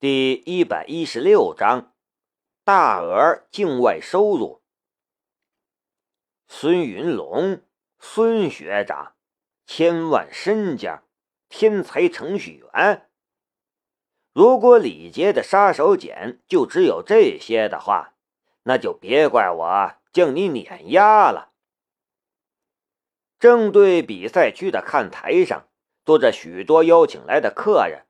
第一百一十六章，大额境外收入。孙云龙，孙学长，千万身家，天才程序员。如果李杰的杀手锏就只有这些的话，那就别怪我将你碾压了。正对比赛区的看台上，坐着许多邀请来的客人。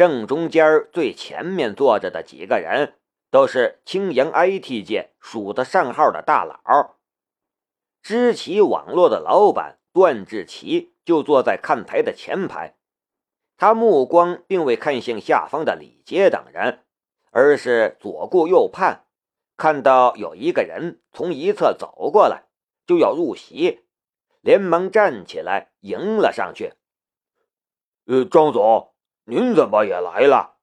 正中间最前面坐着的几个人，都是青阳 IT 界数得上号的大佬。知奇网络的老板段志奇就坐在看台的前排，他目光并未看向下方的李杰等人，而是左顾右盼，看到有一个人从一侧走过来，就要入席，连忙站起来迎了上去。呃，张总。您怎么也来了？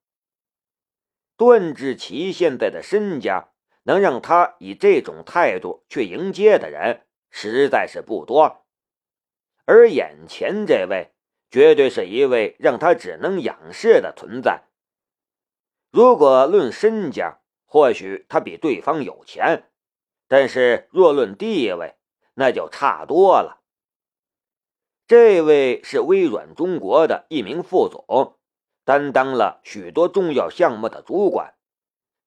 段志奇现在的身家，能让他以这种态度去迎接的人实在是不多，而眼前这位，绝对是一位让他只能仰视的存在。如果论身家，或许他比对方有钱，但是若论地位，那就差多了。这位是微软中国的一名副总。担当了许多重要项目的主管，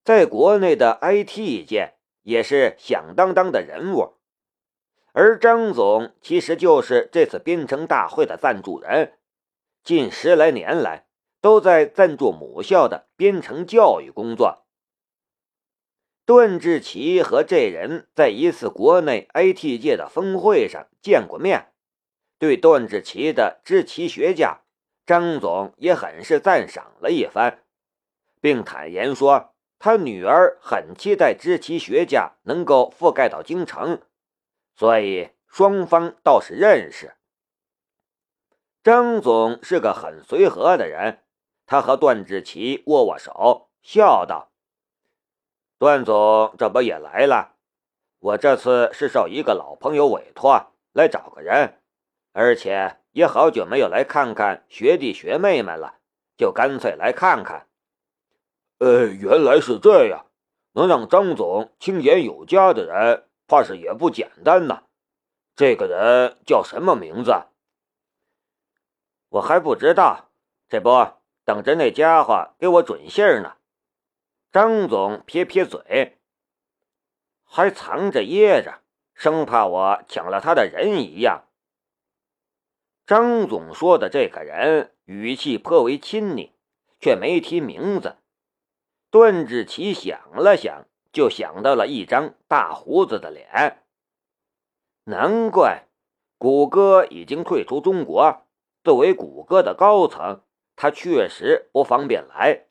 在国内的 IT 界也是响当当的人物。而张总其实就是这次编程大会的赞助人，近十来年来都在赞助母校的编程教育工作。段志奇和这人在一次国内 IT 界的峰会上见过面，对段志奇的知奇学家。张总也很是赞赏了一番，并坦言说，他女儿很期待知其学家能够覆盖到京城，所以双方倒是认识。张总是个很随和的人，他和段志奇握握手，笑道：“段总这不也来了？我这次是受一个老朋友委托来找个人，而且……”也好久没有来看看学弟学妹们了，就干脆来看看。呃，原来是这样，能让张总青眼有加的人，怕是也不简单呐。这个人叫什么名字？我还不知道，这不等着那家伙给我准信呢。张总撇撇嘴，还藏着掖着，生怕我抢了他的人一样。张总说的这个人语气颇为亲昵，却没提名字。段志奇想了想，就想到了一张大胡子的脸。难怪谷歌已经退出中国。作为谷歌的高层，他确实不方便来。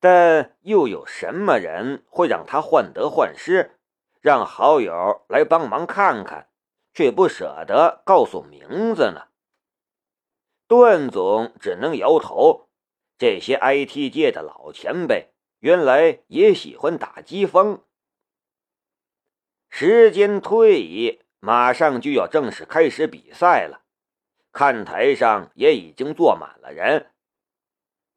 但又有什么人会让他患得患失，让好友来帮忙看看？却不舍得告诉名字呢。段总只能摇头。这些 IT 界的老前辈，原来也喜欢打机风。时间推移，马上就要正式开始比赛了。看台上也已经坐满了人。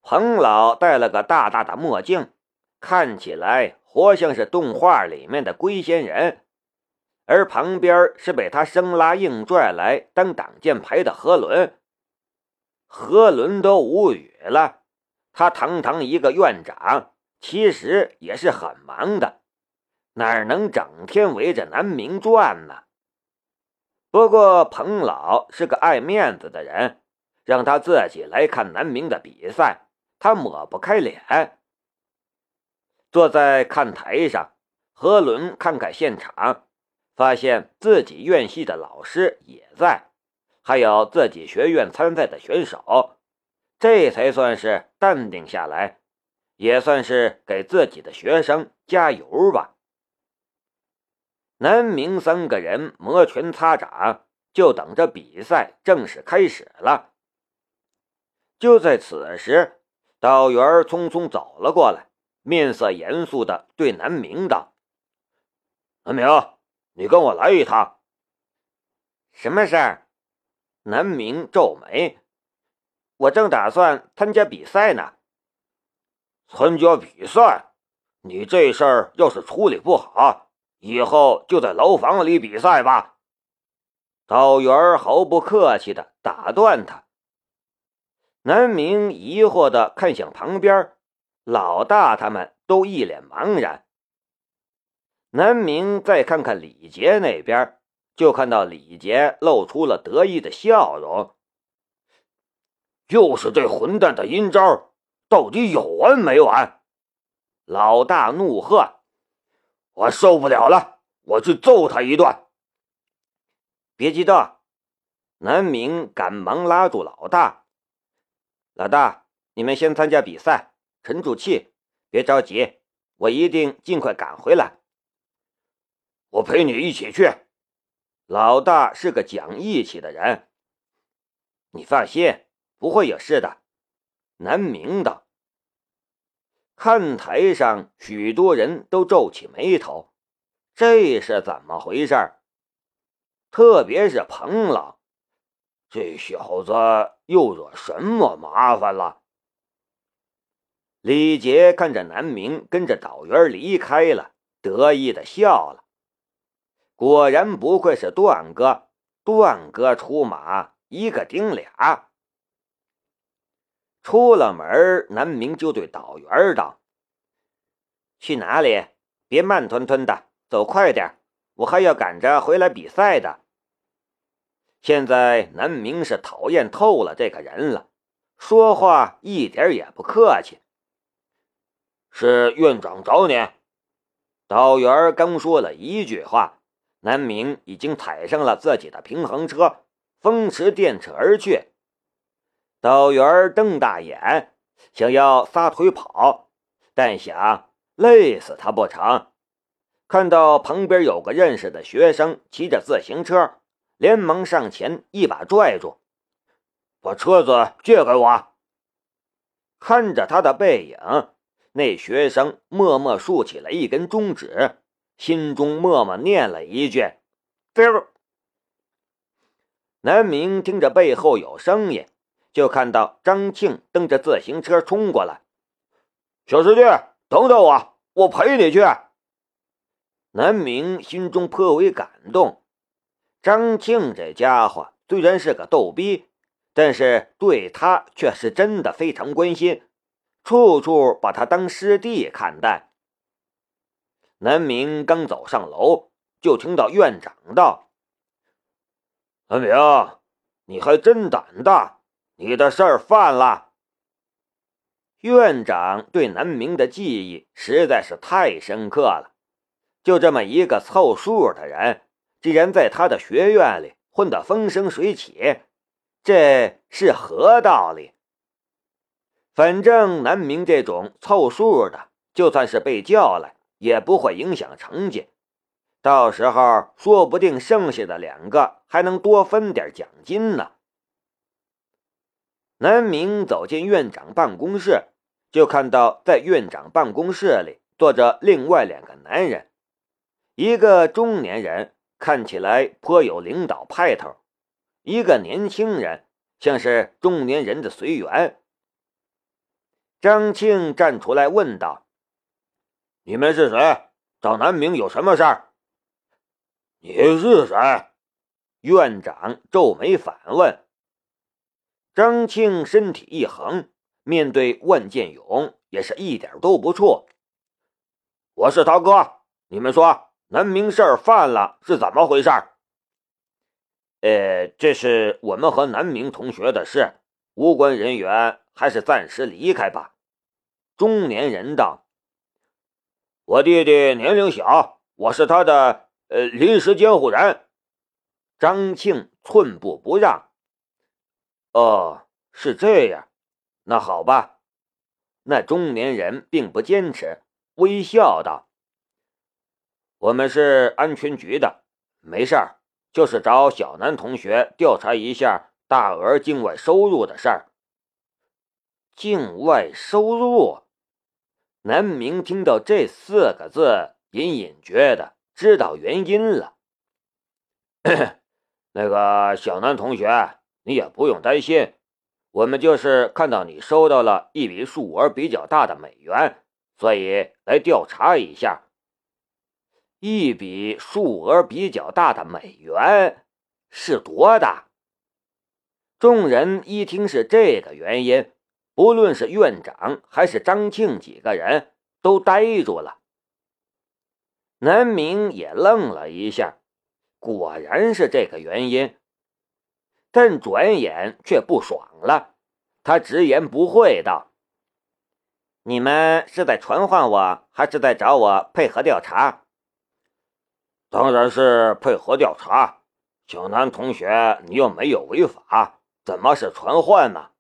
彭老戴了个大大的墨镜，看起来活像是动画里面的龟仙人。而旁边是被他生拉硬拽来当挡箭牌的何伦，何伦都无语了。他堂堂一个院长，其实也是很忙的，哪能整天围着南明转呢？不过彭老是个爱面子的人，让他自己来看南明的比赛，他抹不开脸。坐在看台上，何伦看看现场。发现自己院系的老师也在，还有自己学院参赛的选手，这才算是淡定下来，也算是给自己的学生加油吧。南明三个人摩拳擦掌，就等着比赛正式开始了。就在此时，导员匆匆走了过来，面色严肃的对南明道：“南明。”你跟我来一趟。什么事儿？南明皱眉。我正打算参加比赛呢。参加比赛？你这事儿要是处理不好，以后就在牢房里比赛吧。导员毫不客气的打断他。南明疑惑的看向旁边，老大他们都一脸茫然。南明再看看李杰那边，就看到李杰露出了得意的笑容。又是这混蛋的阴招，到底有完没完？老大怒喝：“我受不了了，我去揍他一顿！”别激动，南明赶忙拉住老大。老大，你们先参加比赛，沉住气，别着急，我一定尽快赶回来。我陪你一起去。老大是个讲义气的人，你放心，不会有事的。南明道。看台上许多人都皱起眉头，这是怎么回事？特别是彭老，这小子又惹什么麻烦了？李杰看着南明跟着导员离开了，得意的笑了。果然不愧是段哥，段哥出马一个顶俩。出了门，南明就对导员道：“去哪里？别慢吞吞的，走快点，我还要赶着回来比赛的。”现在南明是讨厌透了这个人了，说话一点也不客气。是院长找你。导员刚说了一句话。南明已经踩上了自己的平衡车，风驰电掣而去。导员瞪大眼，想要撒腿跑，但想累死他不成。看到旁边有个认识的学生骑着自行车，连忙上前一把拽住，把车子借给我。看着他的背影，那学生默默竖起了一根中指。心中默默念了一句：“丢。”南明听着背后有声音，就看到张庆蹬着自行车冲过来。“小师弟，等等我，我陪你去。”南明心中颇为感动。张庆这家伙虽然是个逗逼，但是对他却是真的非常关心，处处把他当师弟看待。南明刚走上楼，就听到院长道：“南明，你还真胆大，你的事儿犯了。”院长对南明的记忆实在是太深刻了，就这么一个凑数的人，竟然在他的学院里混得风生水起，这是何道理？反正南明这种凑数的，就算是被叫来。也不会影响成绩，到时候说不定剩下的两个还能多分点奖金呢。南明走进院长办公室，就看到在院长办公室里坐着另外两个男人，一个中年人看起来颇有领导派头，一个年轻人像是中年人的随员。张庆站出来问道。你们是谁？找南明有什么事儿？你是谁？院长皱眉反问。张庆身体一横，面对万建勇也是一点都不怵。我是涛哥，你们说南明事儿犯了是怎么回事？呃，这是我们和南明同学的事，无关人员还是暂时离开吧。中年人道。我弟弟年龄小，我是他的呃临时监护人。张庆寸步不让。哦，是这样，那好吧。那中年人并不坚持，微笑道：“我们是安全局的，没事儿，就是找小南同学调查一下大额境外收入的事儿。”境外收入。南明听到这四个字，隐隐觉得知道原因了。那个小南同学，你也不用担心，我们就是看到你收到了一笔数额比较大的美元，所以来调查一下。一笔数额比较大的美元是多大？众人一听是这个原因，不论是院长还是张庆几个人都呆住了。南明也愣了一下，果然是这个原因。但转眼却不爽了，他直言不讳道：“你们是在传唤我，还是在找我配合调查？”“当然是配合调查。小南同学，你又没有违法，怎么是传唤呢？”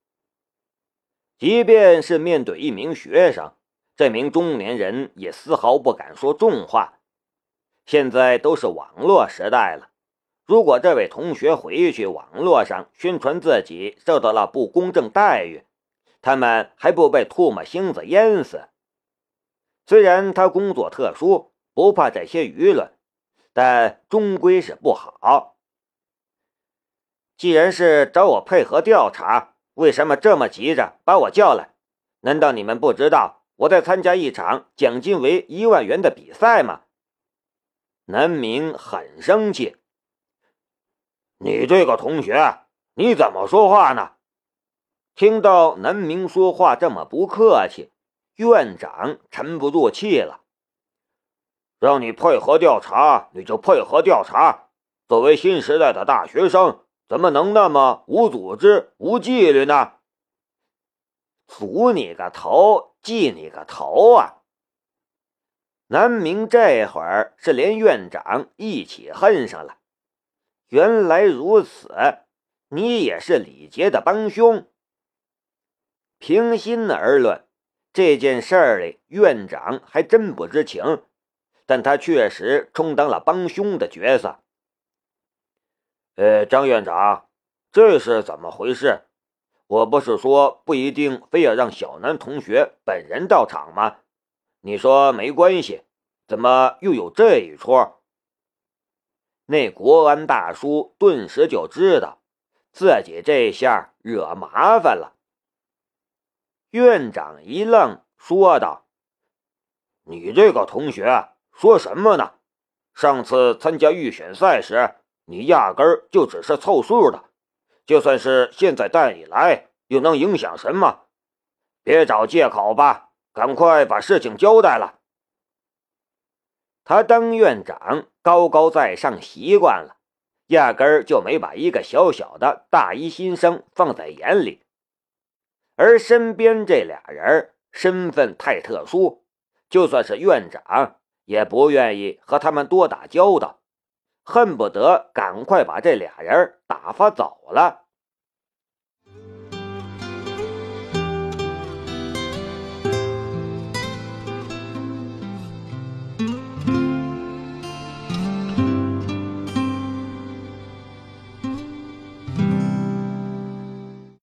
即便是面对一名学生，这名中年人也丝毫不敢说重话。现在都是网络时代了，如果这位同学回去网络上宣传自己受到了不公正待遇，他们还不被唾沫星子淹死？虽然他工作特殊，不怕这些舆论，但终归是不好。既然是找我配合调查，为什么这么急着把我叫来？难道你们不知道我在参加一场奖金为一万元的比赛吗？南明很生气，你这个同学，你怎么说话呢？听到南明说话这么不客气，院长沉不住气了。让你配合调查，你就配合调查。作为新时代的大学生，怎么能那么无组织、无纪律呢？阻你个头，记你个头啊！南明这会儿是连院长一起恨上了。原来如此，你也是李杰的帮凶。平心而论，这件事儿里院长还真不知情，但他确实充当了帮凶的角色。呃，张院长，这是怎么回事？我不是说不一定非要让小南同学本人到场吗？你说没关系，怎么又有这一出？那国安大叔顿时就知道自己这下惹麻烦了。院长一愣，说道：“你这个同学说什么呢？上次参加预选赛时，你压根儿就只是凑数的，就算是现在带你来，又能影响什么？别找借口吧，赶快把事情交代了。”他当院长高高在上习惯了，压根儿就没把一个小小的大一新生放在眼里。而身边这俩人身份太特殊，就算是院长也不愿意和他们多打交道，恨不得赶快把这俩人打发走了。